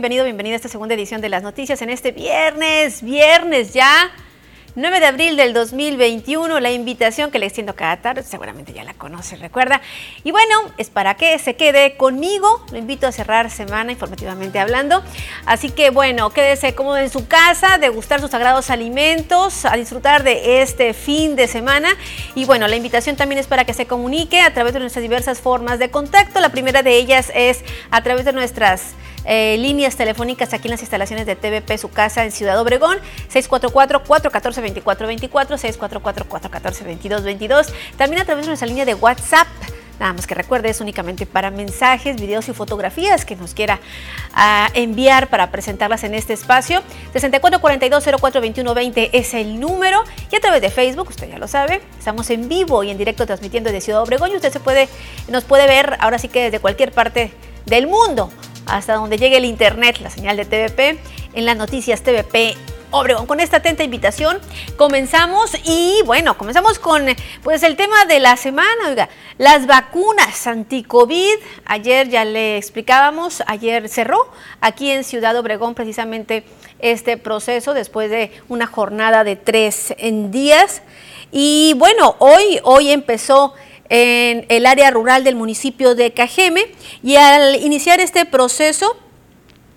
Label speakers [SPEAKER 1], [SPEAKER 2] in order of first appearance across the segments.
[SPEAKER 1] bienvenido, bienvenida a esta segunda edición de las noticias en este viernes, viernes ya. 9 de abril del 2021, la invitación que le extiendo cada tarde, seguramente ya la conoce, recuerda. Y bueno, es para que se quede conmigo, lo invito a cerrar semana informativamente hablando. Así que bueno, quédese cómodo en su casa, degustar sus sagrados alimentos, a disfrutar de este fin de semana. Y bueno, la invitación también es para que se comunique a través de nuestras diversas formas de contacto. La primera de ellas es a través de nuestras eh, líneas telefónicas aquí en las instalaciones de TVP Su Casa en Ciudad Obregón, 644-414-2424, 644-414-2222. También a través de nuestra línea de WhatsApp. Nada más que recuerde, es únicamente para mensajes, videos y fotografías que nos quiera ah, enviar para presentarlas en este espacio. 6442042120 es el número. Y a través de Facebook, usted ya lo sabe, estamos en vivo y en directo transmitiendo desde Ciudad Obregón y usted se puede, nos puede ver ahora sí que desde cualquier parte del mundo hasta donde llegue el internet, la señal de TVP, en las noticias TVP Obregón. Con esta atenta invitación comenzamos y bueno, comenzamos con pues el tema de la semana, oiga, las vacunas anti-COVID. Ayer ya le explicábamos, ayer cerró aquí en Ciudad Obregón precisamente este proceso después de una jornada de tres en días. Y bueno, hoy, hoy empezó en el área rural del municipio de Cajeme. Y al iniciar este proceso,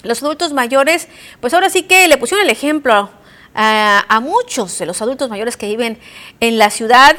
[SPEAKER 1] los adultos mayores, pues ahora sí que le pusieron el ejemplo a, muchos de los adultos mayores que viven en la ciudad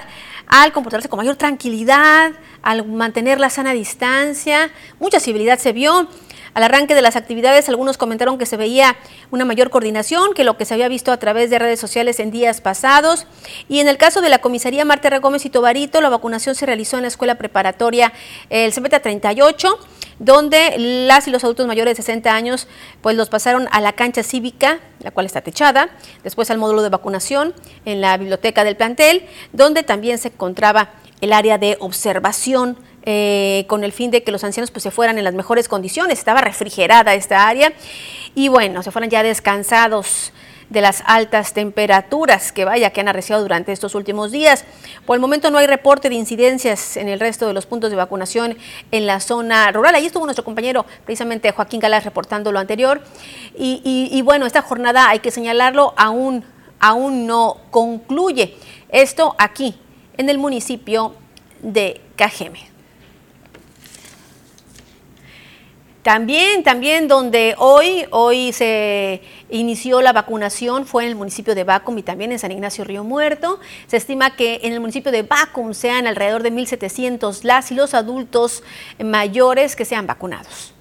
[SPEAKER 1] al comportarse con mayor tranquilidad, al mantener la sana distancia, mucha civilidad se vio. Al arranque de las actividades, algunos comentaron que se veía una mayor coordinación que lo que se había visto a través de redes sociales en días pasados. Y en el caso de la comisaría Marta Gómez y Tobarito, la vacunación se realizó en la escuela preparatoria el CBT 38 donde las y los adultos mayores de 60 años pues los pasaron a la cancha cívica, la cual está techada, después al módulo de vacunación en la biblioteca del plantel, donde también se encontraba el área de observación eh, con el fin de que los ancianos pues, se fueran en las mejores condiciones. Estaba refrigerada esta área y bueno, se fueran ya descansados de las altas temperaturas que vaya que han arreciado durante estos últimos días. Por el momento no hay reporte de incidencias en el resto de los puntos de vacunación en la zona rural. Ahí estuvo nuestro compañero precisamente Joaquín Galás reportando lo anterior. Y, bueno, esta jornada hay que señalarlo, aún, aún no concluye. Esto aquí, en el municipio de Cajeme. También, también donde hoy, hoy se inició la vacunación fue en el municipio de Bacum y también en San Ignacio Río Muerto. Se estima que en el municipio de Bacum sean alrededor de 1.700 las y los adultos mayores que sean vacunados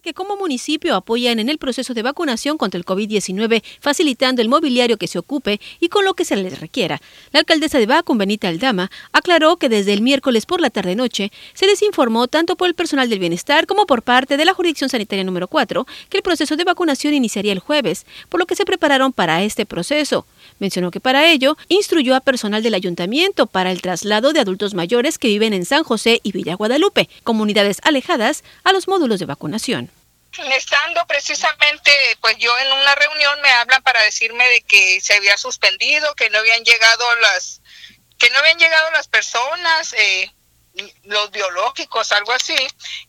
[SPEAKER 2] que como municipio apoyan en el proceso de vacunación contra el COVID-19, facilitando el mobiliario que se ocupe y con lo que se les requiera. La alcaldesa de Bacum, Benita Aldama, aclaró que desde el miércoles por la tarde-noche se les informó tanto por el personal del bienestar como por parte de la jurisdicción sanitaria número 4 que el proceso de vacunación iniciaría el jueves, por lo que se prepararon para este proceso. Mencionó que para ello instruyó a personal del ayuntamiento para el traslado de adultos mayores que viven en San José y Villa Guadalupe, comunidades alejadas, a los módulos de vacunación.
[SPEAKER 3] Estando precisamente, pues yo en una reunión me hablan para decirme de que se había suspendido, que no habían llegado las, que no habían llegado las personas, eh, los biológicos, algo así,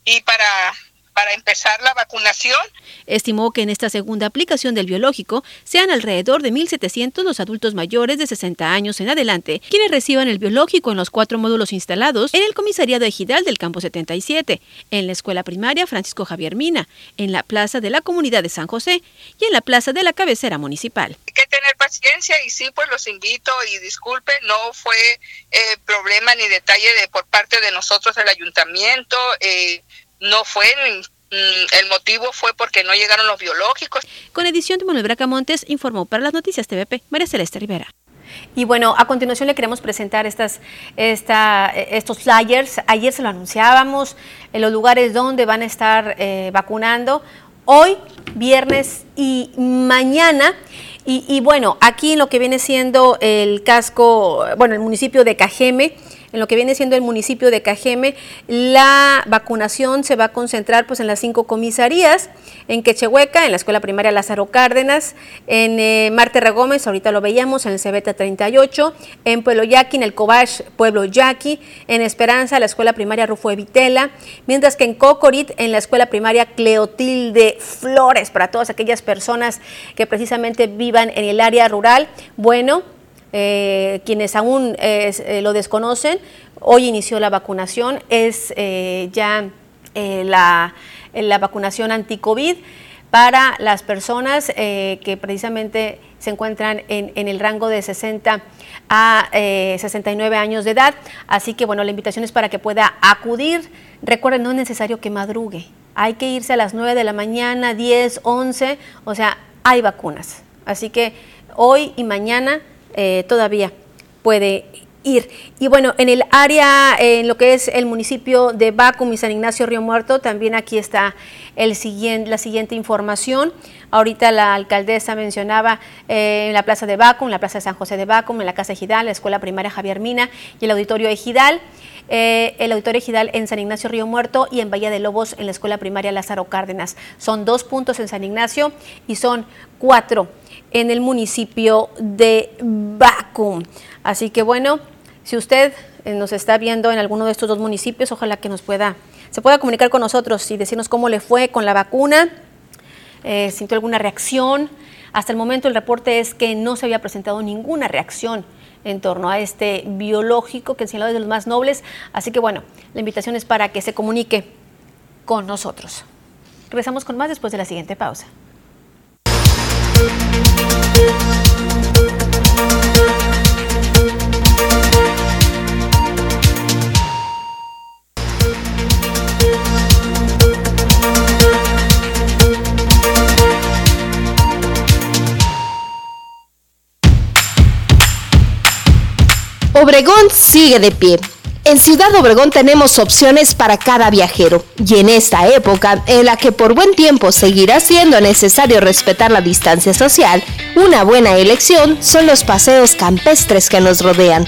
[SPEAKER 3] y para para empezar la vacunación.
[SPEAKER 2] Estimó que en esta segunda aplicación del biológico sean alrededor de 1.700 los adultos mayores de 60 años en adelante quienes reciban el biológico en los cuatro módulos instalados en el comisariado ejidal del campo 77, en la escuela primaria Francisco Javier Mina, en la plaza de la comunidad de San José y en la plaza de la cabecera municipal.
[SPEAKER 3] Hay que tener paciencia y sí, pues los invito y disculpen, no fue eh, problema ni detalle de por parte de nosotros el ayuntamiento. Eh, no fue mm, el motivo fue porque no llegaron los biológicos.
[SPEAKER 2] Con edición de Manuel Bracamontes, informó para las noticias TVP María Celeste Rivera.
[SPEAKER 1] Y bueno, a continuación le queremos presentar estas, esta, estos flyers. Ayer se lo anunciábamos en los lugares donde van a estar eh, vacunando. Hoy, viernes y mañana. Y, y, bueno, aquí en lo que viene siendo el casco, bueno, el municipio de Cajeme, en lo que viene siendo el municipio de Cajeme, la vacunación se va a concentrar pues en las cinco comisarías, en Quechehueca, en la escuela primaria Lázaro Cárdenas, en eh, Marte Regómez, ahorita lo veíamos, en el Cebeta 38, en Pueblo Yaqui, en el Cobach, Pueblo Yaqui, en Esperanza, la escuela primaria Rufo Evitela, mientras que en Cocorit, en la escuela primaria Cleotilde Flores, para todas aquellas personas que precisamente vivan en el área rural. Bueno, eh, quienes aún eh, lo desconocen, hoy inició la vacunación, es eh, ya la, la, vacunación anti-COVID para las personas que precisamente se encuentran en, en, el rango de 60 a 69 años de edad. Así que bueno, la invitación es para que pueda acudir. Recuerden, no es necesario que madrugue. Hay que irse a las 9 de la mañana, 10, 11, o sea, hay vacunas. Así que hoy y mañana eh, todavía puede ir. Y bueno, en el área, en lo que es el municipio de Bacum y San Ignacio Río Muerto, también aquí está el siguiente, la siguiente información. Ahorita la alcaldesa mencionaba eh, en la plaza de Bacum, la plaza de San José de Bacum, en la casa Ejidal, la escuela primaria Javier Mina y el auditorio Ejidal. Eh, el auditorio Ejidal en San Ignacio Río Muerto y en Bahía de Lobos en la escuela primaria Lázaro Cárdenas. Son dos puntos en San Ignacio y son cuatro en el municipio de Bacum. Así que bueno, si usted eh, nos está viendo en alguno de estos dos municipios, ojalá que nos pueda, se pueda comunicar con nosotros y decirnos cómo le fue con la vacuna, eh, sintió alguna reacción. Hasta el momento el reporte es que no se había presentado ninguna reacción en torno a este biológico que señalado es de los más nobles. Así que bueno, la invitación es para que se comunique con nosotros. Regresamos con más después de la siguiente pausa.
[SPEAKER 4] Obregón sigue de pie. En Ciudad Obregón tenemos opciones para cada viajero y en esta época en la que por buen tiempo seguirá siendo necesario respetar la distancia social, una buena elección son los paseos campestres que nos rodean.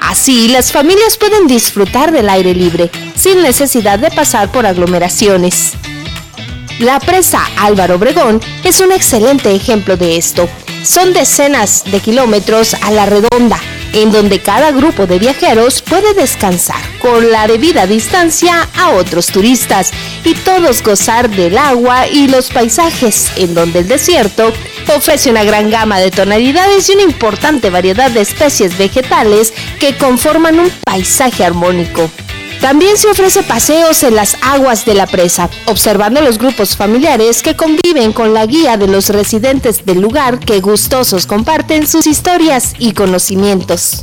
[SPEAKER 4] Así, las familias pueden disfrutar del aire libre, sin necesidad de pasar por aglomeraciones. La presa Álvaro Obregón es un excelente ejemplo de esto. Son decenas de kilómetros a la redonda, en donde cada grupo de viajeros puede descansar con la debida distancia a otros turistas y todos gozar del agua y los paisajes, en donde el desierto ofrece una gran gama de tonalidades y una importante variedad de especies vegetales que conforman un paisaje armónico. También se ofrece paseos en las aguas de la presa, observando los grupos familiares que conviven con la guía de los residentes del lugar que gustosos comparten sus historias y conocimientos.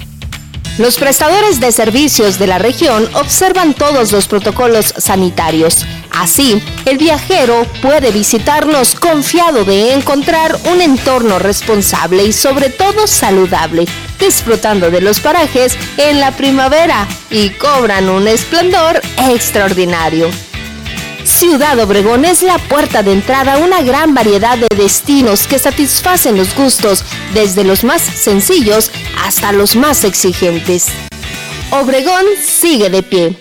[SPEAKER 4] Los prestadores de servicios de la región observan todos los protocolos sanitarios. Así, el viajero puede visitarnos confiado de encontrar un entorno responsable y sobre todo saludable, disfrutando de los parajes en la primavera y cobran un esplendor extraordinario. Ciudad Obregón es la puerta de entrada a una gran variedad de destinos que satisfacen los gustos, desde los más sencillos hasta los más exigentes. Obregón sigue de pie.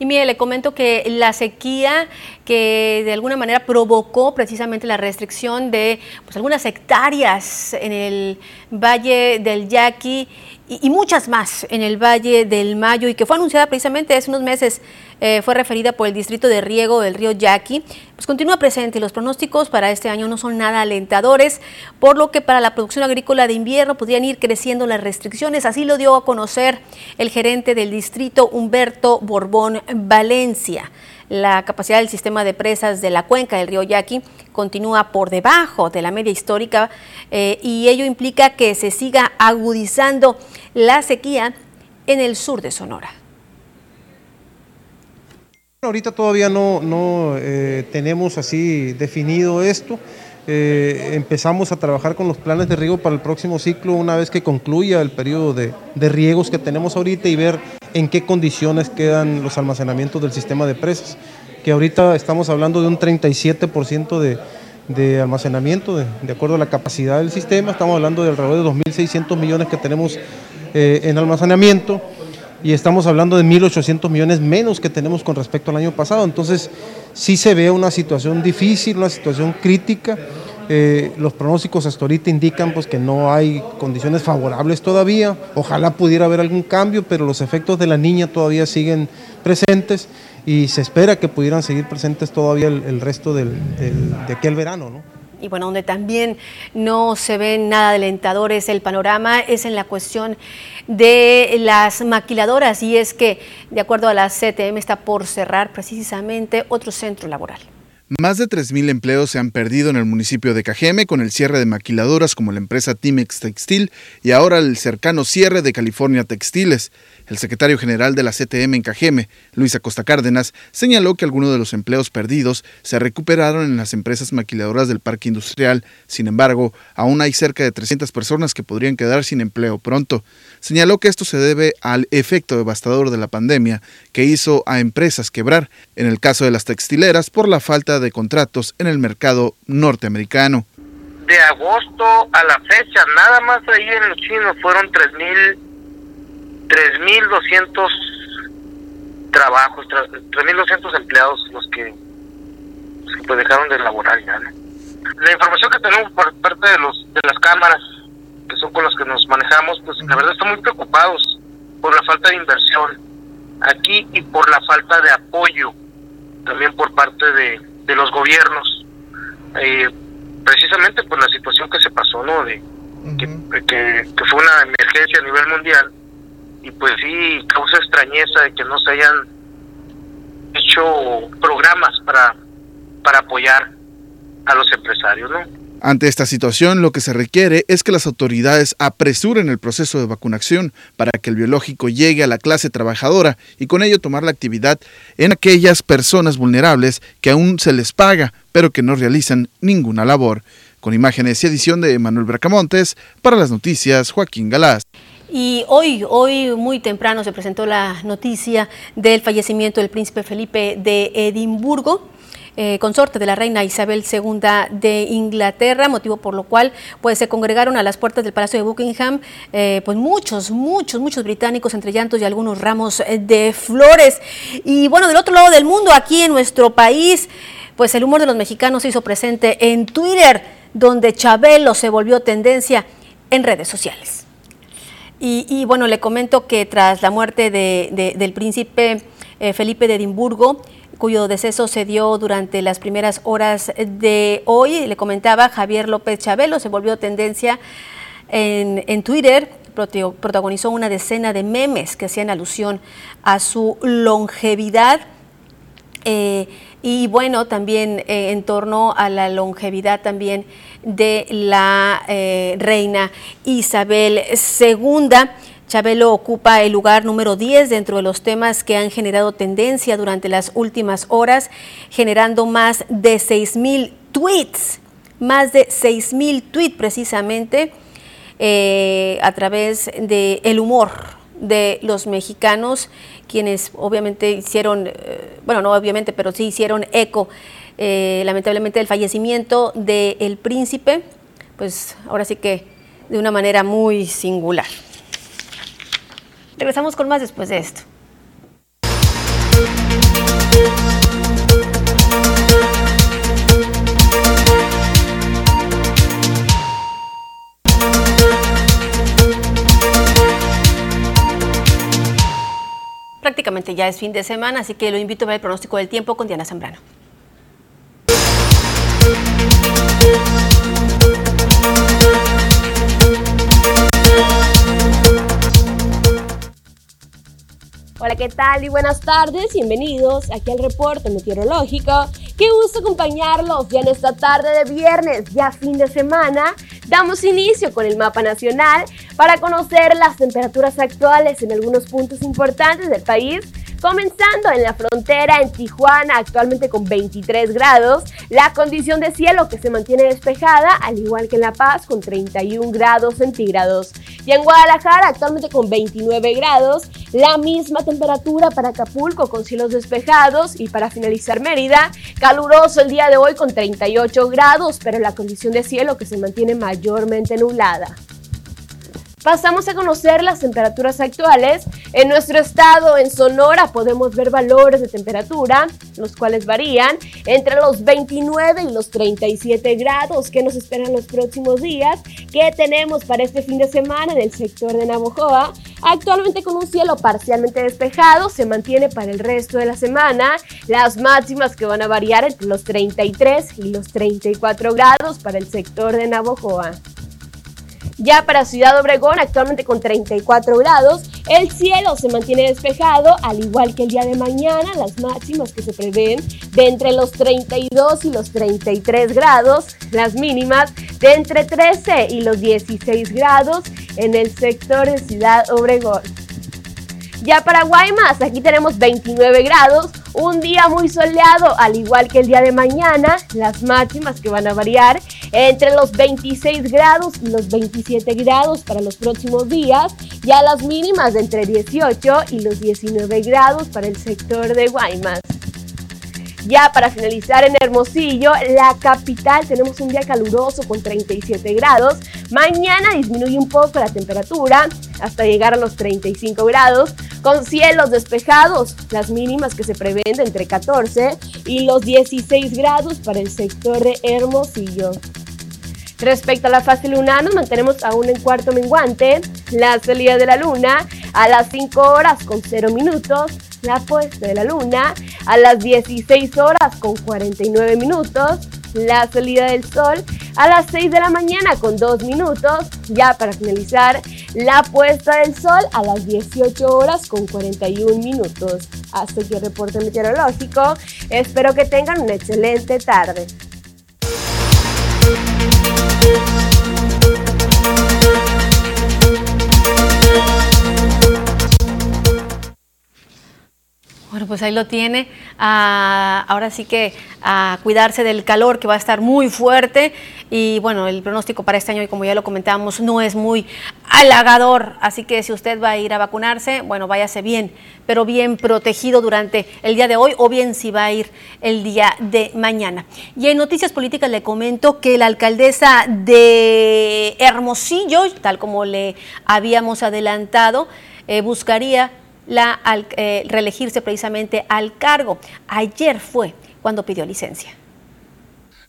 [SPEAKER 1] Y mire, le comento que la sequía que de alguna manera provocó precisamente la restricción de pues, algunas hectáreas en el Valle del Yaqui y, muchas más en el Valle del Mayo y que fue anunciada precisamente hace unos meses, eh, fue referida por el Distrito de Riego del río Yaqui, pues continúa presente y los pronósticos para este año no son nada alentadores, por lo que para la producción agrícola de invierno podrían ir creciendo las restricciones, así lo dio a conocer el gerente del distrito Humberto Borbón Valencia. La capacidad del sistema de presas de la cuenca del río Yaqui continúa por debajo de la media histórica eh, y ello implica que se siga agudizando la sequía en el sur de Sonora.
[SPEAKER 5] Ahorita todavía no, no eh, tenemos así definido esto. Eh, empezamos a trabajar con los planes de riego para el próximo ciclo una vez que concluya el periodo de, de riegos que tenemos ahorita y ver en qué condiciones quedan los almacenamientos del sistema de presas, que ahorita estamos hablando de un 37% de, de almacenamiento, de, acuerdo a la capacidad del sistema, estamos hablando de alrededor de 2.600 millones que tenemos eh, en almacenamiento y estamos hablando de 1.800 millones menos que tenemos con respecto al año pasado. Entonces, sí se ve una situación difícil, una situación crítica. Eh, los pronósticos hasta ahorita indican pues, que no hay condiciones favorables todavía. Ojalá pudiera haber algún cambio, pero los efectos de la niña todavía siguen presentes y se espera que pudieran seguir presentes todavía el, resto del, de aquel verano. ¿no?
[SPEAKER 1] Y bueno, donde también no se ven nada alentadores el panorama es en la cuestión de las maquiladoras y es que de acuerdo a la CTM está por cerrar precisamente otro centro laboral.
[SPEAKER 6] Más de 3.000 empleos se han perdido en el municipio de Cajeme con el cierre de maquiladoras como la empresa Timex Textil y ahora el cercano cierre de California Textiles. El secretario general de la CTM en Cajeme, Luis Acosta Cárdenas, señaló que algunos de los empleos perdidos se recuperaron en las empresas maquiladoras del parque industrial. Sin embargo, aún hay cerca de 300 personas que podrían quedar sin empleo pronto. Señaló que esto se debe al efecto devastador de la pandemia que hizo a empresas quebrar, en el caso de las textileras, por la falta contratos en el mercado norteamericano.
[SPEAKER 7] De agosto a la fecha, nada más ahí en los chinos fueron 3.000 3.200 trabajos, 3.200 empleados los que, pues dejaron de laborar ya. La información que tenemos por parte de los de las cámaras, que son con las que nos manejamos, pues la verdad están muy preocupados por la falta de inversión aquí y por la falta de apoyo también por parte de, de los gobiernos. Eh, precisamente por la situación que se pasó, ¿no? De, que, que fue una emergencia a nivel mundial y pues sí causa extrañeza de que no se hayan hecho programas para, para apoyar a los empresarios, ¿no?
[SPEAKER 6] Ante esta situación, lo que se requiere es que las autoridades apresuren el proceso de vacunación para que el biológico llegue a la clase trabajadora y con ello tomar la actividad en aquellas personas vulnerables que aún se les paga, pero que no realizan ninguna labor. Con imágenes y edición de Manuel Bracamontes, para las noticias, Joaquín Galás.
[SPEAKER 1] Y hoy, hoy muy temprano se presentó la noticia del fallecimiento del príncipe Felipe de Edimburgo. Eh, consorte de la reina Isabel II de Inglaterra, motivo por lo cual pues se congregaron a las puertas del Palacio de Buckingham eh, pues muchos, muchos, muchos británicos entre llantos y algunos ramos eh, de flores. Y bueno, del otro lado del mundo, aquí en nuestro país, pues el humor de los mexicanos se hizo presente en Twitter, donde Chabelo se volvió tendencia en redes sociales. Y, bueno, le comento que tras la muerte del príncipe Felipe de Edimburgo, cuyo deceso se dio durante las primeras horas de hoy, le comentaba Javier López Chabelo, se volvió tendencia en, Twitter, protagonizó una decena de memes que hacían alusión a su longevidad. Eh, y bueno, también eh, en torno a la longevidad también de la eh, reina Isabel II. Chabelo ocupa el lugar número 10 dentro de los temas que han generado tendencia durante las últimas horas, generando más de 6.000 tweets, más de 6.000 tweets precisamente eh, a través del el humor de los mexicanos, quienes obviamente hicieron, eh, bueno, no obviamente, pero sí hicieron eco eh, lamentablemente del fallecimiento del príncipe, pues ahora sí que de una manera muy singular. Regresamos con más después de esto. Prácticamente ya es fin de semana, así que lo invito a ver el pronóstico del tiempo con Diana Zambrano.
[SPEAKER 8] Hola, ¿qué tal? Y buenas tardes, bienvenidos aquí al reporte meteorológico. Qué gusto acompañarlos ya en esta tarde de viernes, ya fin de semana. Damos inicio con el mapa nacional para conocer las temperaturas actuales en algunos puntos importantes del país Comenzando en la frontera en Tijuana, actualmente con 23 grados, la condición de cielo que se mantiene despejada, al igual que en La Paz, con 31 grados centígrados. Y en Guadalajara, actualmente con 29 grados, la misma temperatura para Acapulco con cielos despejados y para finalizar Mérida, caluroso el día de hoy con 38 grados, pero la condición de cielo que se mantiene mayormente nublada. Pasamos a conocer las temperaturas actuales. En nuestro estado, en Sonora, podemos ver valores de temperatura, los cuales varían entre los 29 y los 37 grados que nos esperan los próximos días. ¿Qué tenemos para este fin de semana en el sector de Navojoa? Actualmente con un cielo parcialmente despejado, se mantiene para el resto de la semana. Las máximas que van a variar entre los 33 y los 34 grados para el sector de Navojoa. Ya para Ciudad Obregón, actualmente con 34 grados, el cielo se mantiene despejado, al igual que el día de mañana, las máximas que se prevén de entre los 32 y los 33 grados, las mínimas de entre 13 y los 16 grados en el sector de Ciudad Obregón. Ya para Guaymas, aquí tenemos 29 grados, un día muy soleado, al igual que el día de mañana, las máximas que van a variar entre los 26 grados y los 27 grados para los próximos días, ya las mínimas de entre 18 y los 19 grados para el sector de Guaymas. Ya para finalizar en Hermosillo, la capital, tenemos un día caluroso con 37 grados. Mañana disminuye un poco la temperatura hasta llegar a los 35 grados, con cielos despejados, las mínimas que se prevén entre 14 y los 16 grados para el sector de Hermosillo. Respecto a la fase lunar, nos mantenemos aún en cuarto menguante. La salida de la luna a las 5 horas con 0 minutos. La puesta de la luna a las 16 horas con 49 minutos. La salida del sol a las 6 de la mañana con 2 minutos. Ya para finalizar, la puesta del sol a las 18 horas con 41 minutos. Hasta aquí el reporte meteorológico. Espero que tengan una excelente tarde.
[SPEAKER 1] Pues ahí lo tiene. Ah, ahora sí que a cuidarse del calor que va a estar muy fuerte y bueno, el pronóstico para este año, como ya lo comentábamos, no es muy halagador, así que si usted va a ir a vacunarse, bueno, váyase bien, pero bien protegido durante el día de hoy o bien si va a ir el día de mañana. Y en Noticias Políticas le comento que la alcaldesa de Hermosillo, tal como le habíamos adelantado, eh, buscaría la, eh, reelegirse precisamente al cargo. Ayer fue cuando pidió licencia.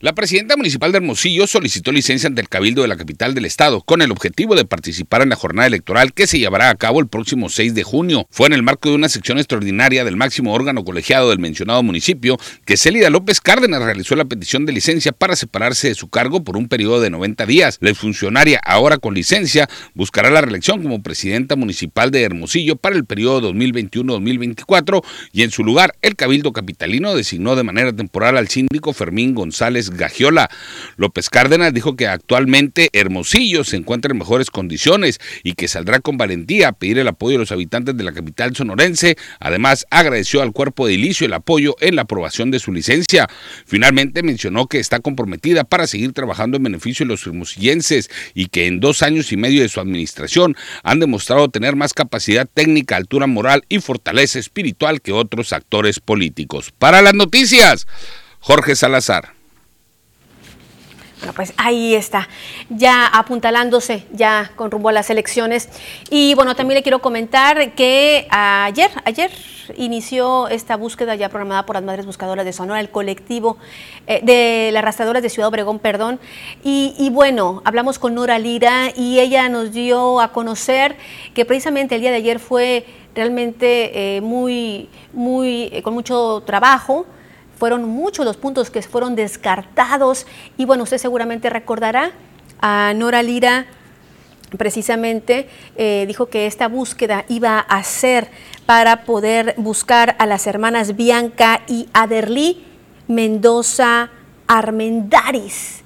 [SPEAKER 9] La presidenta municipal de Hermosillo solicitó licencia ante el Cabildo de la capital del estado con el objetivo de participar en la jornada electoral que se llevará a cabo el próximo 6 de junio. Fue en el marco de una sección extraordinaria del máximo órgano colegiado del mencionado municipio que Célida López Cárdenas realizó la petición de licencia para separarse de su cargo por un periodo de 90 días. La funcionaria, ahora con licencia, buscará la reelección como presidenta municipal de Hermosillo para el periodo 2021-2024 y en su lugar el Cabildo Capitalino designó de manera temporal al síndico Fermín González Gagiola. López Cárdenas dijo que actualmente Hermosillo se encuentra en mejores condiciones y que saldrá con valentía a pedir el apoyo de los habitantes de la capital sonorense. Además, agradeció al cuerpo de ilicio el apoyo en la aprobación de su licencia. Finalmente mencionó que está comprometida para seguir trabajando en beneficio de los hermosillenses y que en dos años y medio de su administración han demostrado tener más capacidad técnica, altura moral y fortaleza espiritual que otros actores políticos. Para las noticias, Jorge Salazar.
[SPEAKER 1] Bueno, pues ahí está, ya apuntalándose ya con rumbo a las elecciones. Y bueno, también le quiero comentar que ayer, ayer inició esta búsqueda ya programada por las Madres Buscadoras de Sonora, el colectivo eh, de las arrastradoras de Ciudad Obregón, perdón. Y, bueno, hablamos con Nora Lira y ella nos dio a conocer que precisamente el día de ayer fue realmente eh, muy, muy, eh, con mucho trabajo fueron muchos los puntos que fueron descartados y bueno, usted seguramente recordará a Nora Lira precisamente eh, dijo que esta búsqueda iba a ser para poder buscar a las hermanas Bianca y Aderly Mendoza Armendaris.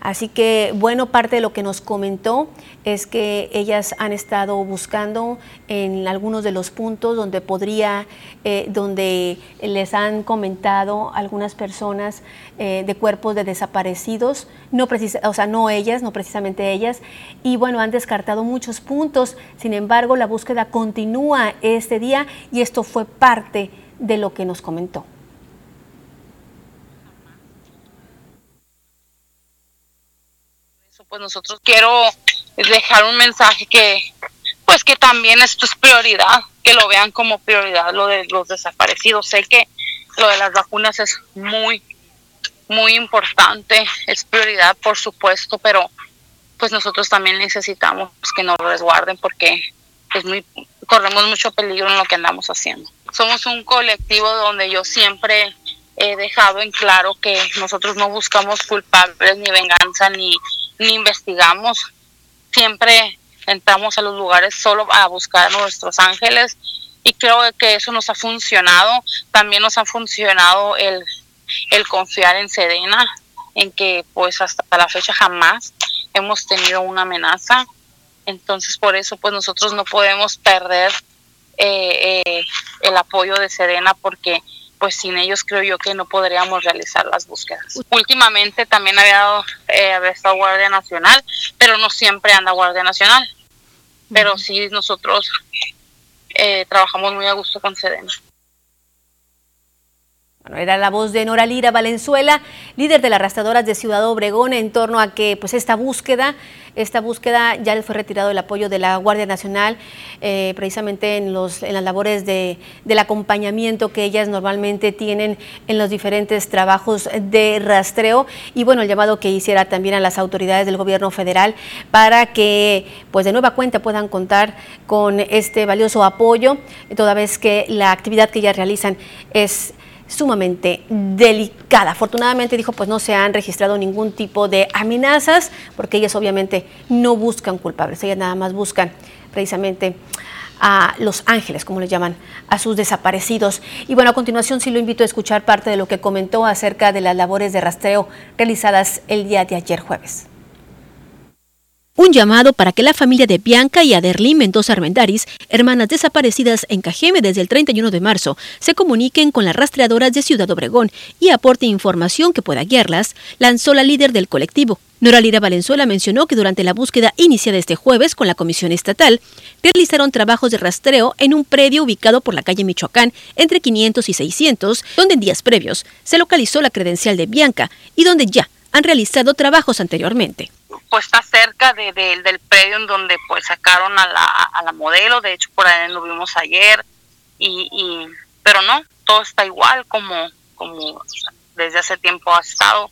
[SPEAKER 1] Así que, bueno, parte de lo que nos comentó es que ellas han estado buscando en algunos de los puntos donde podría, eh, donde les han comentado algunas personas eh, de cuerpos de desaparecidos, no o sea, no ellas, no precisamente ellas, y bueno, han descartado muchos puntos, sin embargo, la búsqueda continúa este día y esto fue parte de lo que nos comentó.
[SPEAKER 3] Pues nosotros quiero dejar un mensaje que, pues que también esto es prioridad, que lo vean como prioridad lo de los desaparecidos. Sé que lo de las vacunas es muy, muy importante, es prioridad por supuesto, pero pues nosotros también necesitamos que nos resguarden porque es muy, corremos mucho peligro en lo que andamos haciendo. Somos un colectivo donde yo siempre he dejado en claro que nosotros no buscamos culpables ni venganza ni, ni investigamos. Siempre entramos a los lugares solo a buscar a nuestros ángeles y creo que eso nos ha funcionado. También nos ha funcionado el, el confiar en Sedena, en que pues hasta la fecha jamás hemos tenido una amenaza. Entonces por eso pues nosotros no podemos perder eh, eh, el apoyo de Sedena porque pues sin ellos creo yo que no podríamos realizar las búsquedas. Últimamente también había, dado, eh, había estado Guardia Nacional, pero no siempre anda Guardia Nacional. Pero sí nosotros eh, trabajamos muy a gusto con Sedena.
[SPEAKER 1] Bueno, era la voz de Nora Lira Valenzuela, líder de las arrastradoras de Ciudad Obregón, en torno a que pues esta búsqueda, esta búsqueda ya le fue retirado el apoyo de la Guardia Nacional, eh, precisamente en, los, en las labores de, del acompañamiento que ellas normalmente tienen en los diferentes trabajos de rastreo. Y bueno, el llamado que hiciera también a las autoridades del gobierno federal para que pues de nueva cuenta puedan contar con este valioso apoyo, toda vez que la actividad que ellas realizan es sumamente delicada. Afortunadamente dijo, pues no se han registrado ningún tipo de amenazas, porque ellas obviamente no buscan culpables, ellas nada más buscan precisamente a los ángeles, como les llaman, a sus desaparecidos. Y bueno, a continuación sí lo invito a escuchar parte de lo que comentó acerca de las labores de rastreo realizadas el día de ayer jueves
[SPEAKER 2] un llamado para que la familia de Bianca y Aderlín Mendoza Armendaris, hermanas desaparecidas en Cajeme desde el 31 de marzo, se comuniquen con las rastreadoras de Ciudad Obregón y aporte información que pueda guiarlas, lanzó la líder del colectivo. Nora Lira Valenzuela mencionó que durante la búsqueda iniciada este jueves con la Comisión Estatal, realizaron trabajos de rastreo en un predio ubicado por la calle Michoacán entre 500 y 600, donde en días previos se localizó la credencial de Bianca y donde ya han realizado trabajos anteriormente.
[SPEAKER 3] Pues está cerca de, del predio en donde pues sacaron a la, a la modelo, de hecho por ahí lo vimos ayer, y, y, pero no, todo está igual como, como desde hace tiempo ha estado,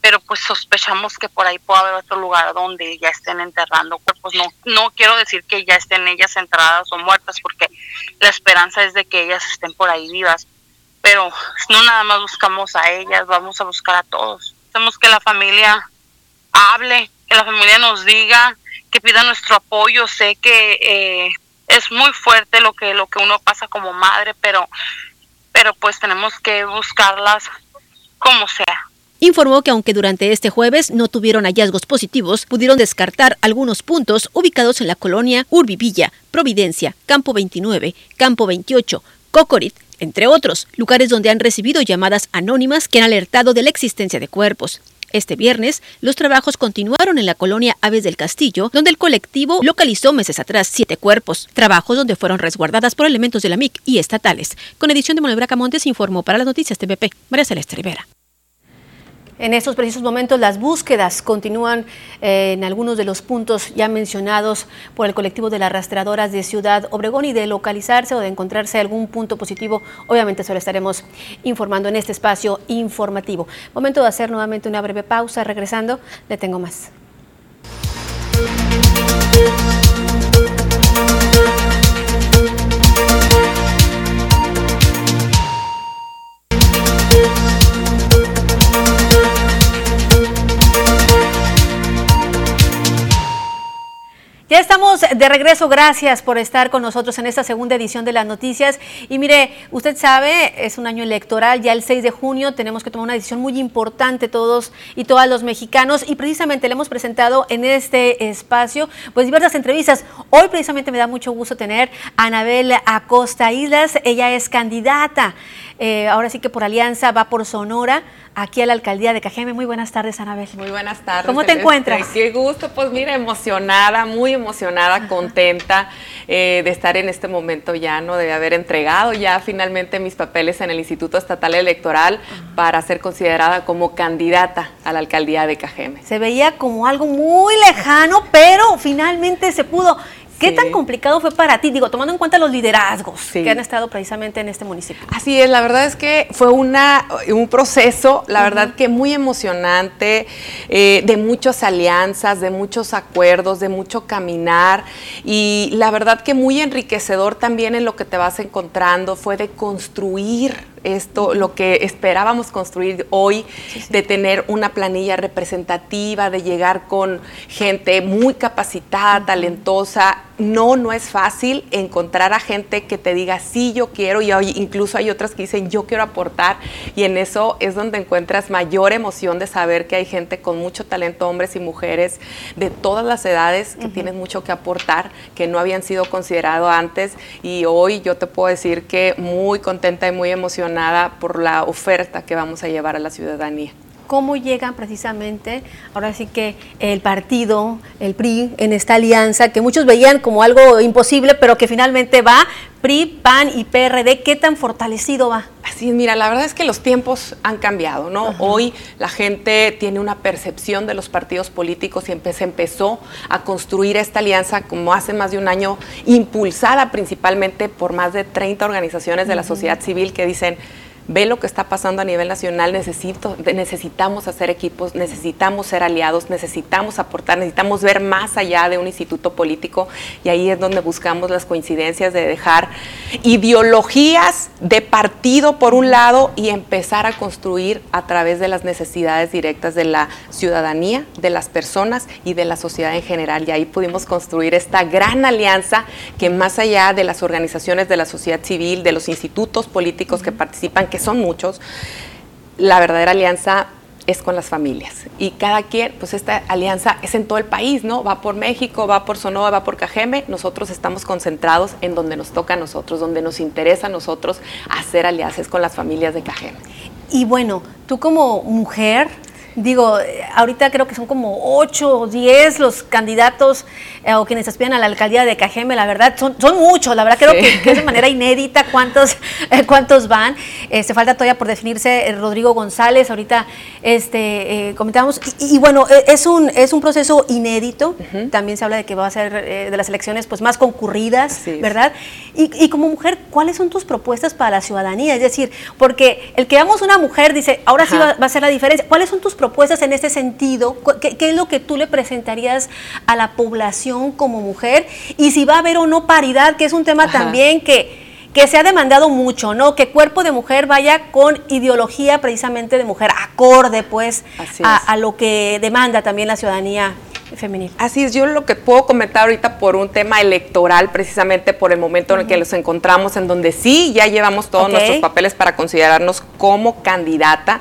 [SPEAKER 3] pero pues sospechamos que por ahí puede haber otro lugar donde ya estén enterrando cuerpos, no, no quiero decir que ya estén ellas enterradas o muertas, porque la esperanza es de que ellas estén por ahí vivas, pero no nada más buscamos a ellas, vamos a buscar a todos. Que la familia hable, que la familia nos diga, que pida nuestro apoyo. Sé que eh, es muy fuerte lo que lo que uno pasa como madre, pero pero pues tenemos que buscarlas como sea.
[SPEAKER 2] Informó que aunque durante este jueves no tuvieron hallazgos positivos, pudieron descartar algunos puntos ubicados en la colonia Urbivilla, Providencia, Campo 29, Campo 28, Cocorit, entre otros, lugares donde han recibido llamadas anónimas que han alertado de la existencia de cuerpos. Este viernes, los trabajos continuaron en la colonia Aves del Castillo, donde el colectivo localizó meses atrás siete cuerpos, trabajos donde fueron resguardadas por elementos de la MIC y estatales. Con edición de Manuel Montes informó para las noticias TVP, María Celeste Rivera.
[SPEAKER 1] En estos precisos momentos las búsquedas continúan eh, en algunos de los puntos ya mencionados por el colectivo de las rastreadoras de Ciudad Obregón y de localizarse o de encontrarse algún punto positivo, obviamente se lo estaremos informando en este espacio informativo. Momento de hacer nuevamente una breve pausa, regresando, le tengo más. Ya estamos de regreso, gracias por estar con nosotros en esta segunda edición de las noticias. Y mire, usted sabe, es un año electoral, ya el 6 de junio tenemos que tomar una decisión muy importante todos y todas los mexicanos y precisamente le hemos presentado en este espacio pues diversas entrevistas. Hoy precisamente me da mucho gusto tener a Anabel Acosta Islas, ella es candidata eh, ahora sí que por alianza va por Sonora, aquí a la alcaldía de Cajeme. Muy buenas tardes, Anabel.
[SPEAKER 10] Muy buenas tardes.
[SPEAKER 1] ¿Cómo te encuentras?
[SPEAKER 10] Qué gusto, pues mira, emocionada, muy emocionada, contenta eh, de estar en este momento ya, ¿no? De haber entregado ya finalmente mis papeles en el Instituto Estatal Electoral para ser considerada como candidata a la alcaldía de Cajeme.
[SPEAKER 1] Se veía como algo muy lejano, pero finalmente se pudo. ¿Qué tan complicado fue para ti? Digo, tomando en cuenta los liderazgos que han estado precisamente en este municipio.
[SPEAKER 10] Así es, la verdad es que fue una, un proceso, la verdad que muy emocionante, eh, de muchas alianzas, de muchos acuerdos, de mucho caminar y la verdad que muy enriquecedor también en lo que te vas encontrando fue de construir esto, lo que esperábamos construir hoy, de tener una planilla representativa, de llegar con gente muy capacitada, talentosa. No, no es fácil encontrar a gente que te diga, sí, yo quiero, y hoy, incluso hay otras que dicen, yo quiero aportar, y en eso es donde encuentras mayor emoción de saber que hay gente con mucho talento, hombres y mujeres de todas las edades, que tienen mucho que aportar, que no habían sido considerados antes, y hoy yo te puedo decir que muy contenta y muy emocionada por la oferta que vamos a llevar a la ciudadanía
[SPEAKER 1] cómo llegan precisamente, ahora sí que el partido, el PRI, en esta alianza que muchos veían como algo imposible, pero que finalmente va, PRI, PAN y PRD, ¿qué tan fortalecido va?
[SPEAKER 10] Así es, mira, la verdad es que los tiempos han cambiado, ¿no? Hoy la gente tiene una percepción de los partidos políticos y se empezó a construir esta alianza como hace más de un año, impulsada principalmente por más de 30 organizaciones de la sociedad civil que dicen, ve lo que está pasando a nivel nacional, necesito, necesitamos hacer equipos, necesitamos ser aliados, necesitamos aportar, necesitamos ver más allá de un instituto político y ahí es donde buscamos las coincidencias de dejar ideologías de partido por un lado y empezar a construir a través de las necesidades directas de la ciudadanía, de las personas y de la sociedad en general. Y ahí pudimos construir esta gran alianza que más allá de las organizaciones de la sociedad civil, de los institutos políticos que participan, que son muchos, la verdadera alianza es con las familias. Y cada quien, pues esta alianza es en todo el país, ¿no? Va por México, va por Sonora, va por Cajeme. Nosotros estamos concentrados en donde nos toca a nosotros, donde nos interesa a nosotros hacer alianzas con las familias de Cajeme.
[SPEAKER 1] Y bueno, tú como mujer, Digo, ahorita creo que son como 8 o 10 los candidatos eh, o quienes aspiran a la alcaldía de Cajeme, la verdad, son, son muchos, la verdad creo que, es de manera inédita cuántos, eh, cuántos van. Eh, se falta todavía por definirse Rodrigo González, ahorita este, comentamos, y, bueno, es un, es un proceso inédito, también se habla de que va a ser de las elecciones pues más concurridas, ¿verdad? Y, y, como mujer, ¿cuáles son tus propuestas para la ciudadanía? Es decir, porque el que veamos una mujer dice, ahora sí va, va a ser la diferencia, ¿cuáles son tus propuestas en este sentido? ¿Qué, es lo que tú le presentarías a la población como mujer? Y si va a haber o no paridad, que es un tema también que, que se ha demandado mucho, ¿no? Que cuerpo de mujer vaya con ideología precisamente de mujer, acorde pues a, a, lo que demanda también la ciudadanía femenil.
[SPEAKER 10] Así es, yo lo que puedo comentar ahorita por un tema electoral, precisamente por el momento en el que los encontramos, en donde sí ya llevamos todos nuestros papeles para considerarnos como candidata,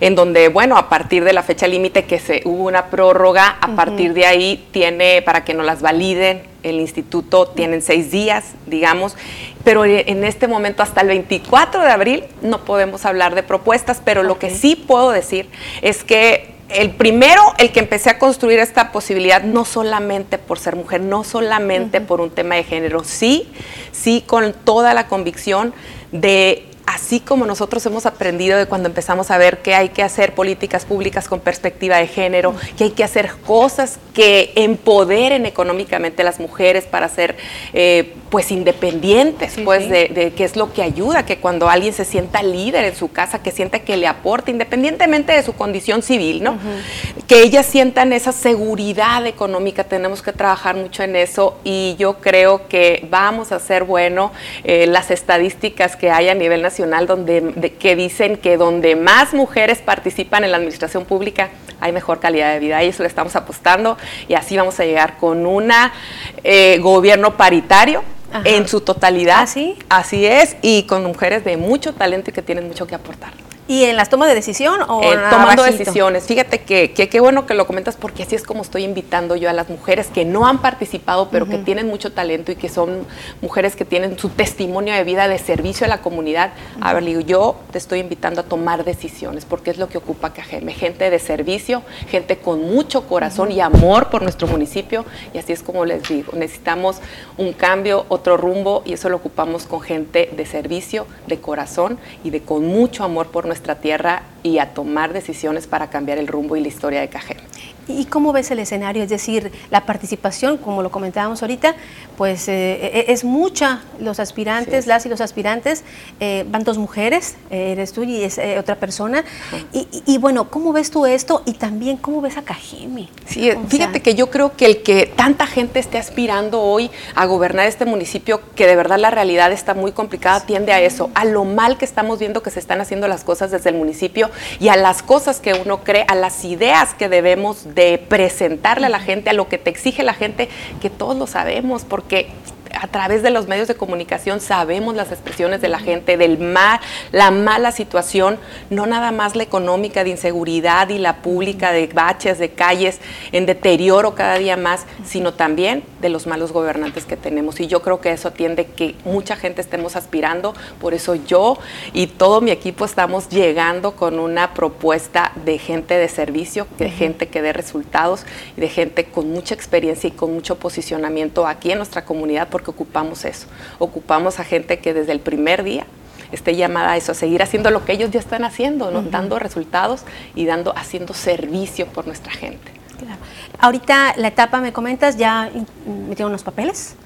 [SPEAKER 10] en donde, bueno, a partir de la fecha límite que se hubo una prórroga, a partir de ahí tiene, para que nos las validen, el instituto tienen seis días, digamos, pero en este momento hasta el 24 de abril no podemos hablar de propuestas, pero lo que sí puedo decir es que el primero, el que empecé a construir esta posibilidad, no solamente por ser mujer, no solamente por un tema de género, sí, sí con toda la convicción de así como nosotros hemos aprendido de cuando empezamos a ver que hay que hacer políticas públicas con perspectiva de género, que hay que hacer cosas que empoderen económicamente a las mujeres para ser eh, pues independientes, pues De, de, qué es lo que ayuda, que cuando alguien se sienta líder en su casa, que sienta que le aporta, independientemente de su condición civil, ¿no? Que ellas sientan esa seguridad económica, tenemos que trabajar mucho en eso y yo creo que vamos a hacer bueno eh, las estadísticas que hay a nivel nacional donde, que dicen que donde más mujeres participan en la administración pública hay mejor calidad de vida y eso le estamos apostando y así vamos a llegar con un eh, gobierno paritario en su totalidad. ¿Ah, así es, y con mujeres de mucho talento y que tienen mucho que aportar.
[SPEAKER 1] ¿Y en las tomas de decisión o
[SPEAKER 10] eh, tomando decisiones? Fíjate que qué bueno que lo comentas porque así es como estoy invitando yo a las mujeres que no han participado, pero que tienen mucho talento y que son mujeres que tienen su testimonio de vida de servicio a la comunidad. A ver, digo, yo te estoy invitando a tomar decisiones porque es lo que ocupa Cajeme, gente de servicio, gente con mucho corazón y amor por nuestro municipio. Y así es como les digo, necesitamos un cambio, otro rumbo y eso lo ocupamos con gente de servicio, de corazón y de con mucho amor por nuestra tierra y a tomar decisiones para cambiar el rumbo y la historia de Cajeme.
[SPEAKER 1] ¿Y cómo ves el escenario? Es decir, la participación, como lo comentábamos ahorita, pues eh, eh, es mucha. Los aspirantes, las y los aspirantes, eh, van dos mujeres, eres tú y es otra persona. Y, bueno, ¿cómo ves tú esto? Y también, ¿cómo ves a Cajeme?
[SPEAKER 10] Sí, fíjate que yo creo que el que tanta gente esté aspirando hoy a gobernar este municipio, que de verdad la realidad está muy complicada, tiende a eso, a lo mal que estamos viendo que se están haciendo las cosas desde el municipio y a las cosas que uno cree, a las ideas que debemos de presentarle a la gente, a lo que te exige la gente, que todos lo sabemos, porque a través de los medios de comunicación sabemos las expresiones de la gente, del mal, la mala situación, no nada más la económica de inseguridad y la pública de baches, de calles, en deterioro cada día más, sino también de los malos gobernantes que tenemos. Y yo creo que eso atiende que mucha gente estemos aspirando, por eso yo y todo mi equipo estamos llegando con una propuesta de gente de servicio, de gente que dé resultados y de gente con mucha experiencia y con mucho posicionamiento aquí en nuestra comunidad, porque ocupamos eso. Ocupamos a gente que desde el primer día esté llamada a eso, a seguir haciendo lo que ellos ya están haciendo, dando resultados y dando, haciendo servicio por nuestra gente.
[SPEAKER 1] Ahorita la etapa, me comentas, ya metieron los papeles.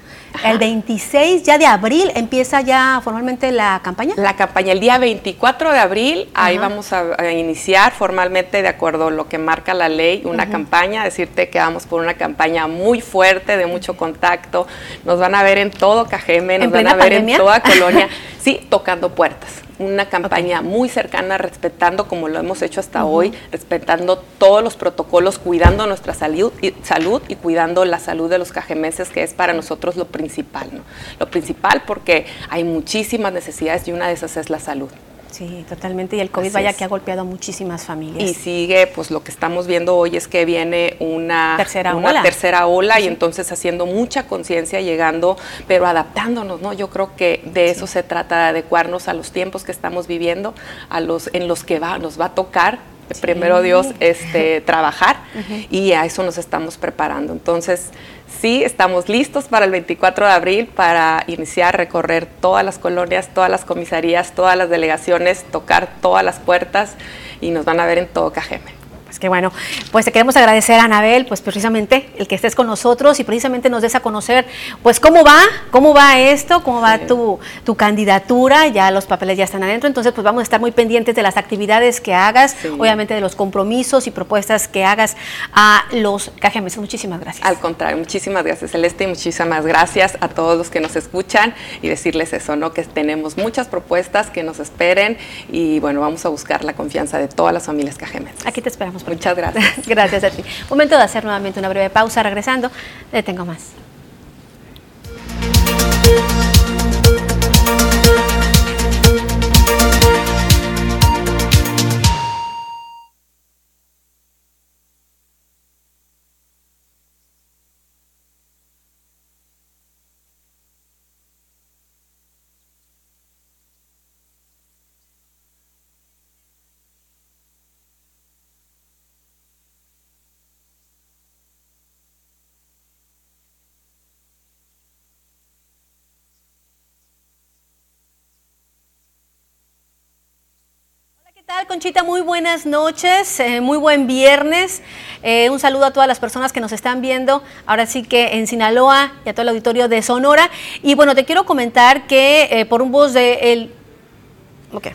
[SPEAKER 1] El 26 ya de abril empieza ya formalmente la campaña.
[SPEAKER 10] La campaña, el día 24 de abril, ahí vamos a, iniciar formalmente, de acuerdo a lo que marca la ley, una campaña. Decirte que vamos por una campaña muy fuerte, de mucho contacto. Nos van a ver en todo Cajeme, nos van a ver en toda Colonia, sí, tocando puertas una campaña muy cercana, respetando como lo hemos hecho hasta hoy, respetando todos los protocolos, cuidando nuestra salud y, salud y cuidando la salud de los cajemeses, que es para nosotros lo principal. ¿no? Lo principal porque hay muchísimas necesidades y una de esas es la salud.
[SPEAKER 1] Sí, totalmente. Y el COVID vaya que ha golpeado a muchísimas familias.
[SPEAKER 10] Y sigue, pues lo que estamos viendo hoy es que viene una tercera ola, tercera ola y entonces haciendo mucha conciencia, llegando, pero adaptándonos, ¿no? Yo creo que de eso se trata, de adecuarnos a los tiempos que estamos viviendo, a los en los que va, nos va a tocar primero Dios este, trabajar y a eso nos estamos preparando. Entonces, sí, estamos listos para el 24 de abril para iniciar recorrer todas las colonias, todas las comisarías, todas las delegaciones, tocar todas las puertas y nos van a ver en todo Cajeme.
[SPEAKER 1] Pues que bueno, pues te queremos agradecer a Anabel, pues precisamente el que estés con nosotros y precisamente nos des a conocer, pues cómo va, cómo va esto, cómo va tu, tu, candidatura, ya los papeles ya están adentro, entonces pues vamos a estar muy pendientes de las actividades que hagas, obviamente de los compromisos y propuestas que hagas a los cajemes. Muchísimas gracias.
[SPEAKER 10] Al contrario, muchísimas gracias Celeste y muchísimas gracias a todos los que nos escuchan y decirles eso, ¿no? Que tenemos muchas propuestas que nos esperen y bueno, vamos a buscar la confianza de todas las familias cajemes.
[SPEAKER 1] Aquí te esperamos.
[SPEAKER 10] Muchas gracias.
[SPEAKER 1] gracias a ti. Momento de hacer nuevamente una breve pausa. Regresando, le tengo más. Conchita? Muy buenas noches, eh, muy buen viernes. Eh, un saludo a todas las personas que nos están viendo, ahora sí que en Sinaloa y a todo el auditorio de Sonora. Y bueno, te quiero comentar que eh, por un voz de el... Okay.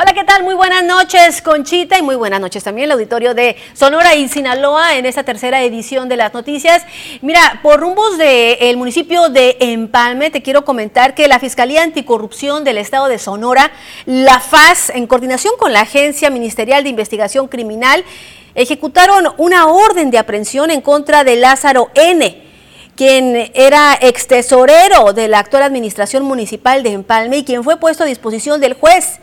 [SPEAKER 1] Hola, ¿qué tal? Muy buenas noches, Conchita, y muy buenas noches también el auditorio de Sonora y Sinaloa en esta tercera edición de las noticias. Mira, por rumbos del municipio de Empalme, te quiero comentar que la Fiscalía Anticorrupción del Estado de Sonora, la FAS, en coordinación con la Agencia Ministerial de Investigación Criminal, ejecutaron una orden de aprehensión en contra de Lázaro N., quien era ex tesorero de la actual administración municipal de Empalme y quien fue puesto a disposición del juez.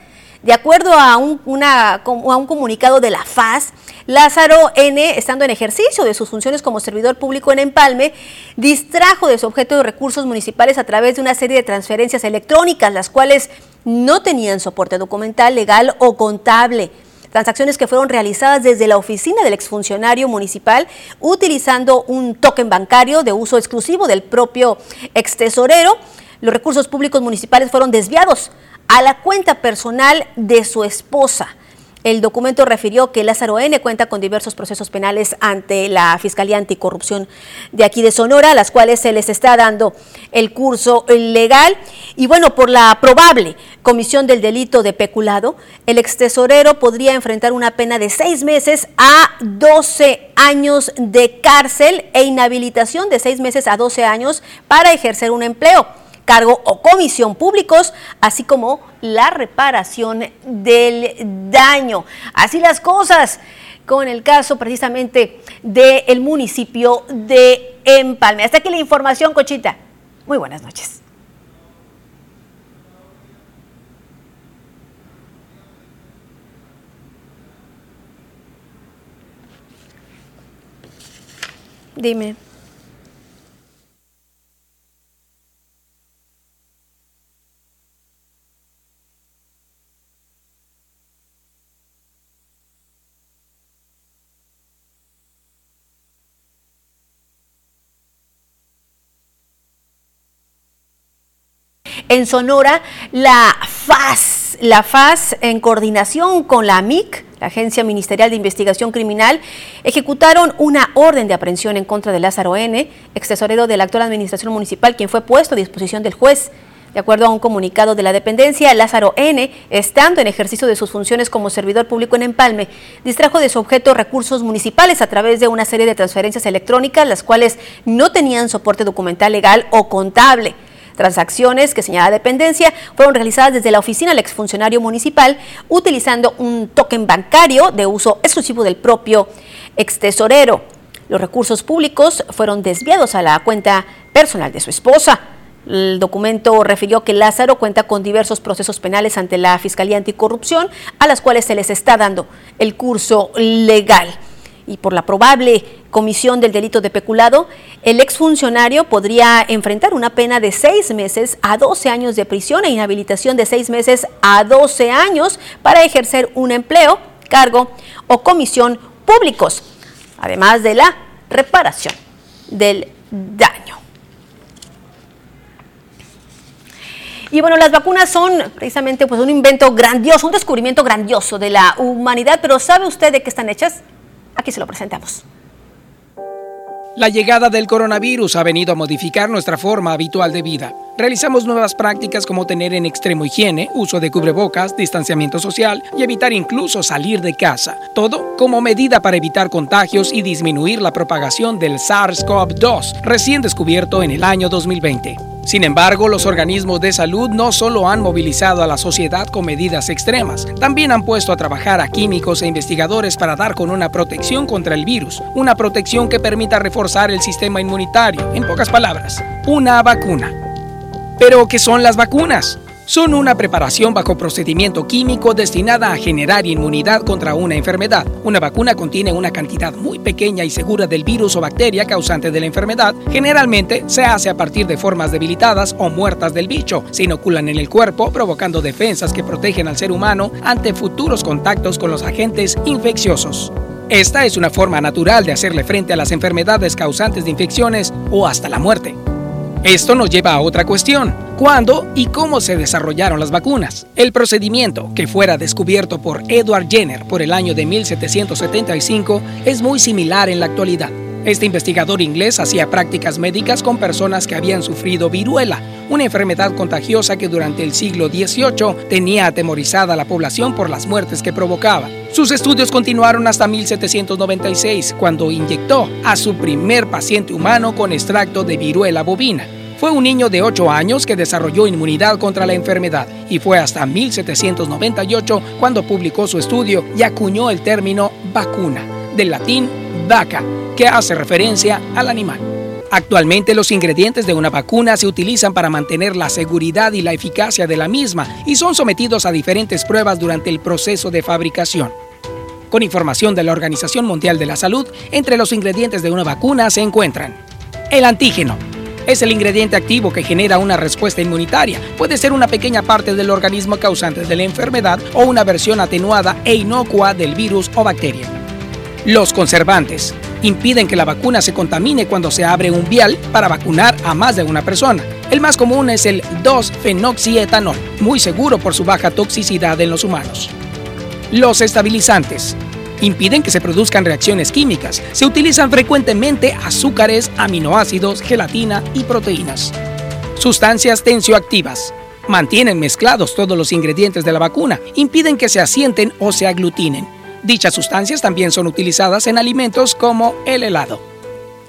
[SPEAKER 1] De acuerdo a un, comunicado de la FAS, Lázaro N., estando en ejercicio de sus funciones como servidor público en Empalme, distrajo de su objeto de recursos municipales a través de una serie de transferencias electrónicas, las cuales no tenían soporte documental, legal o contable. Transacciones que fueron realizadas desde la oficina del exfuncionario municipal utilizando un token bancario de uso exclusivo del propio ex tesorero. Los recursos públicos municipales fueron desviados a la cuenta personal de su esposa. El documento refirió que Lázaro N. cuenta con diversos procesos penales ante la Fiscalía Anticorrupción de aquí de Sonora, a las cuales se les está dando el curso legal. Y bueno, por la probable comisión del delito de peculado, el extesorero podría enfrentar una pena de seis meses a 12 años de cárcel e inhabilitación de seis meses a 12 años para ejercer un empleo cargo o comisión públicos, así como la reparación del daño. Así las cosas con el caso precisamente del municipio de Empalme. Hasta aquí la información, Cochita. Muy buenas noches. Dime. En Sonora, la FAS, la FAS en coordinación con la AMIC, la Agencia Ministerial de Investigación Criminal, ejecutaron una orden de aprehensión en contra de Lázaro N., ex tesorero de la actual administración municipal, quien fue puesto a disposición del juez. De acuerdo a un comunicado de la dependencia, Lázaro N., estando en ejercicio de sus funciones como servidor público en Empalme, distrajo de su objeto recursos municipales a través de una serie de transferencias electrónicas, las cuales no tenían soporte documental legal o contable. Transacciones que señala dependencia fueron realizadas desde la oficina del exfuncionario municipal utilizando un token bancario de uso exclusivo del propio extesorero. Los recursos públicos fueron desviados a la cuenta personal de su esposa. El documento refirió que Lázaro cuenta con diversos procesos penales ante la Fiscalía Anticorrupción, a las cuales se les está dando el curso legal y por la probable comisión del delito de peculado, el exfuncionario podría enfrentar una pena de seis meses a 12 años de prisión e inhabilitación de seis meses a 12 años para ejercer un empleo, cargo o comisión públicos, además de la reparación del daño. Y bueno, las vacunas son precisamente pues, un invento grandioso, un descubrimiento grandioso de la humanidad, pero ¿sabe usted de qué están hechas? Aquí se lo presentamos.
[SPEAKER 11] La llegada del coronavirus ha venido a modificar nuestra forma habitual de vida. Realizamos nuevas prácticas como tener en extremo higiene, uso de cubrebocas, distanciamiento social y evitar incluso salir de casa. Todo como medida para evitar contagios y disminuir la propagación del SARS-CoV-2, recién descubierto en el año 2020. Sin embargo, los organismos de salud no solo han movilizado a la sociedad con medidas extremas, también han puesto a trabajar a químicos e investigadores para dar con una protección contra el virus, una protección que permita reforzar el sistema inmunitario, en pocas palabras, una vacuna. Pero, ¿qué son las vacunas? Son una preparación bajo procedimiento químico destinada a generar inmunidad contra una enfermedad. Una vacuna contiene una cantidad muy pequeña y segura del virus o bacteria causante de la enfermedad. Generalmente se hace a partir de formas debilitadas o muertas del bicho. Se inoculan en el cuerpo provocando defensas que protegen al ser humano ante futuros contactos con los agentes infecciosos. Esta es una forma natural de hacerle frente a las enfermedades causantes de infecciones o hasta la muerte. Esto nos lleva a otra cuestión. ¿Cuándo y cómo se desarrollaron las vacunas? El procedimiento, que fuera descubierto por Edward Jenner por el año de 1775, es muy similar en la actualidad. Este investigador inglés hacía prácticas médicas con personas que habían sufrido viruela, una enfermedad contagiosa que durante el siglo XVIII tenía atemorizada a la población por las muertes que provocaba. Sus estudios continuaron hasta 1796, cuando inyectó a su primer paciente humano con extracto de viruela bovina. Fue un niño de 8 años que desarrolló inmunidad contra la enfermedad y fue hasta 1798 cuando publicó su estudio y acuñó el término vacuna del latín vaca, que hace referencia al animal. Actualmente los ingredientes de una vacuna se utilizan para mantener la seguridad y la eficacia de la misma y son sometidos a diferentes pruebas durante el proceso de fabricación. Con información de la Organización Mundial de la Salud, entre los ingredientes de una vacuna se encuentran el antígeno. Es el ingrediente activo que genera una respuesta inmunitaria. Puede ser una pequeña parte del organismo causante de la enfermedad o una versión atenuada e inocua del virus o bacteria. Los conservantes impiden que la vacuna se contamine cuando se abre un vial para vacunar a más de una persona. El más común es el 2-fenoxietanol, muy seguro por su baja toxicidad en los humanos. Los estabilizantes impiden que se produzcan reacciones químicas. Se utilizan frecuentemente azúcares, aminoácidos, gelatina y proteínas. Sustancias tensioactivas. Mantienen mezclados todos los ingredientes de la vacuna, impiden que se asienten o se aglutinen. Dichas sustancias también son utilizadas en alimentos como el helado.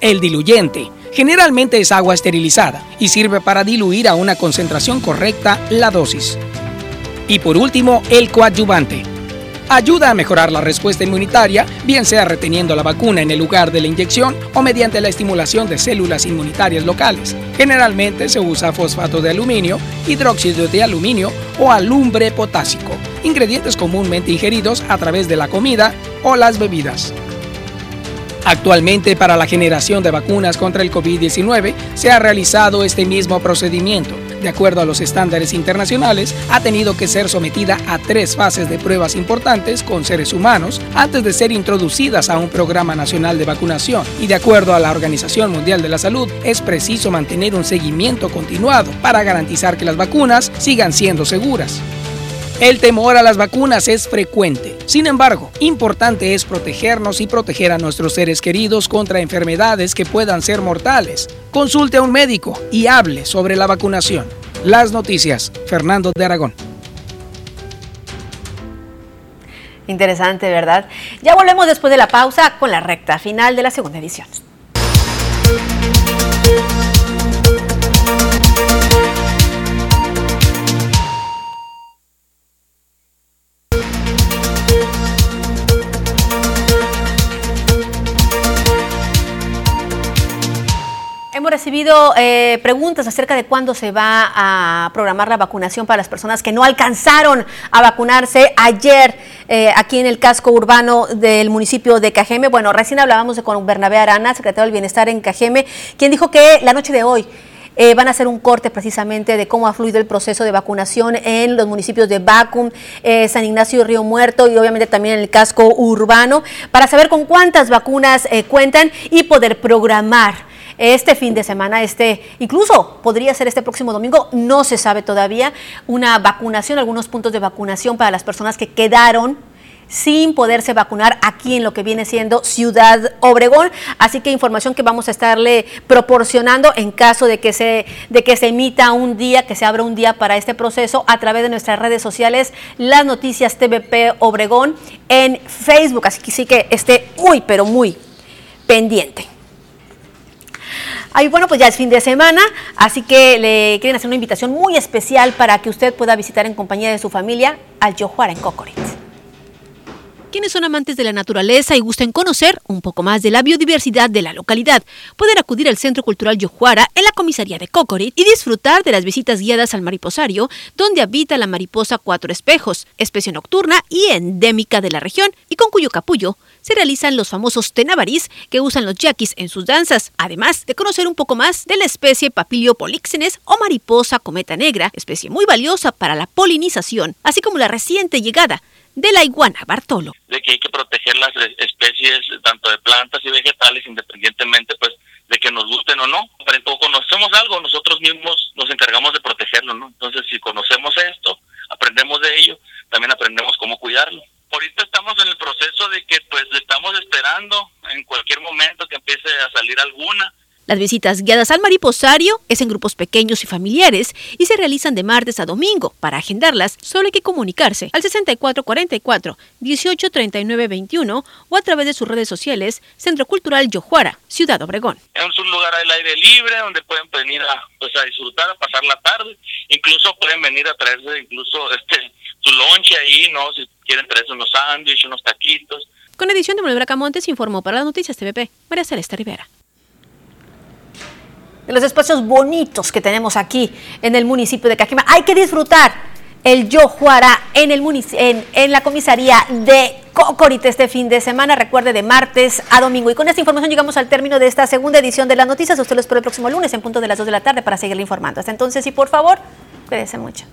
[SPEAKER 11] El diluyente generalmente es agua esterilizada y sirve para diluir a una concentración correcta la dosis. Y por último, el coadyuvante ayuda a mejorar la respuesta inmunitaria, bien sea reteniendo la vacuna en el lugar de la inyección o mediante la estimulación de células inmunitarias locales. Generalmente se usa fosfato de aluminio, hidróxido de aluminio o alumbre potásico, ingredientes comúnmente ingeridos a través de la comida o las bebidas. Actualmente para la generación de vacunas contra el COVID-19 se ha realizado este mismo procedimiento de acuerdo a los estándares internacionales, ha tenido que ser sometida a tres fases de pruebas importantes con seres humanos antes de ser introducidas a un programa nacional de vacunación. Y de acuerdo a la Organización Mundial de la Salud, es preciso mantener un seguimiento continuado para garantizar que las vacunas sigan siendo seguras. El temor a las vacunas es frecuente. Sin embargo, importante es protegernos y proteger a nuestros seres queridos contra enfermedades que puedan ser mortales. Consulte a un médico y hable sobre la vacunación. Las noticias, Fernando de Aragón.
[SPEAKER 1] Interesante, ¿verdad? Ya volvemos después de la pausa con la recta final de la segunda edición. Recibido eh, preguntas acerca de cuándo se va a programar la vacunación para las personas que no alcanzaron a vacunarse ayer eh, aquí en el casco urbano del municipio de Cajeme. Bueno, recién hablábamos con Bernabé Arana, secretario del Bienestar en Cajeme, quien dijo que la noche de hoy eh, van a hacer un corte precisamente de cómo ha fluido el proceso de vacunación en los municipios de Bacum, San Ignacio y Río Muerto y obviamente también en el casco urbano para saber con cuántas vacunas cuentan y poder programar este fin de semana, este, incluso podría ser este próximo domingo, no se sabe todavía, una vacunación, algunos puntos de vacunación para las personas que quedaron sin poderse vacunar aquí en lo que viene siendo Ciudad Obregón. Así que información que vamos a estarle proporcionando en caso de que se, de que se emita un día, que se abra un día para este proceso a través de nuestras redes sociales, las noticias TVP Obregón en Facebook. Así que sí que esté muy, pero muy pendiente. Ay, bueno, pues ya es fin de semana, así que le quieren hacer una invitación muy especial para que usted pueda visitar en compañía de su familia al Yojuara en Cocorit.
[SPEAKER 2] Quienes son amantes de la naturaleza y gusten conocer un poco más de la biodiversidad de la localidad, pueden acudir al Centro Cultural Yojuara en la comisaría de Cocorit y disfrutar de las visitas guiadas al mariposario, donde habita la mariposa cuatro espejos, especie nocturna y endémica de la región, y con cuyo capullo se realizan los famosos tenabarís que usan los yaquis en sus danzas, además de conocer un poco más de la especie Papilio políxenes o mariposa cometa negra, especie muy valiosa para la polinización, así como la reciente llegada de la iguana Bartolo.
[SPEAKER 12] De que hay que proteger las especies tanto de plantas y vegetales independientemente pues de que nos gusten o no. Pero conocemos algo, nosotros mismos nos encargamos de protegerlo, ¿no? Entonces si conocemos esto, aprendemos de ello, también aprendemos cómo cuidarlo ahorita estamos en el proceso de que pues estamos esperando en cualquier momento que empiece a salir alguna.
[SPEAKER 2] Las visitas guiadas al mariposario es en grupos pequeños y familiares y se realizan de martes a domingo. Para agendarlas, solo hay que comunicarse al 6444 183921 o a través de sus redes sociales Centro Cultural Yojuara, Ciudad Obregón.
[SPEAKER 12] Es un lugar al aire libre donde pueden venir a, pues, a disfrutar, a pasar la tarde. Incluso pueden venir a traerse incluso este su lonche ahí, ¿no? Si quieren traerse unos sándwiches, unos taquitos.
[SPEAKER 2] Con edición de Manuel Bracamontes informó para las noticias TVP María Celeste Rivera
[SPEAKER 1] de los espacios bonitos que tenemos aquí en el municipio de Cajima. Hay que disfrutar el Yo Juara en, el en, en la comisaría de Cocorite este fin de semana. Recuerde de martes a domingo. Y con esta información llegamos al término de esta segunda edición de las noticias. Usted lo espero el próximo lunes en punto de las 2 de la tarde para seguirle informando. Hasta entonces y por favor, cuídese mucho.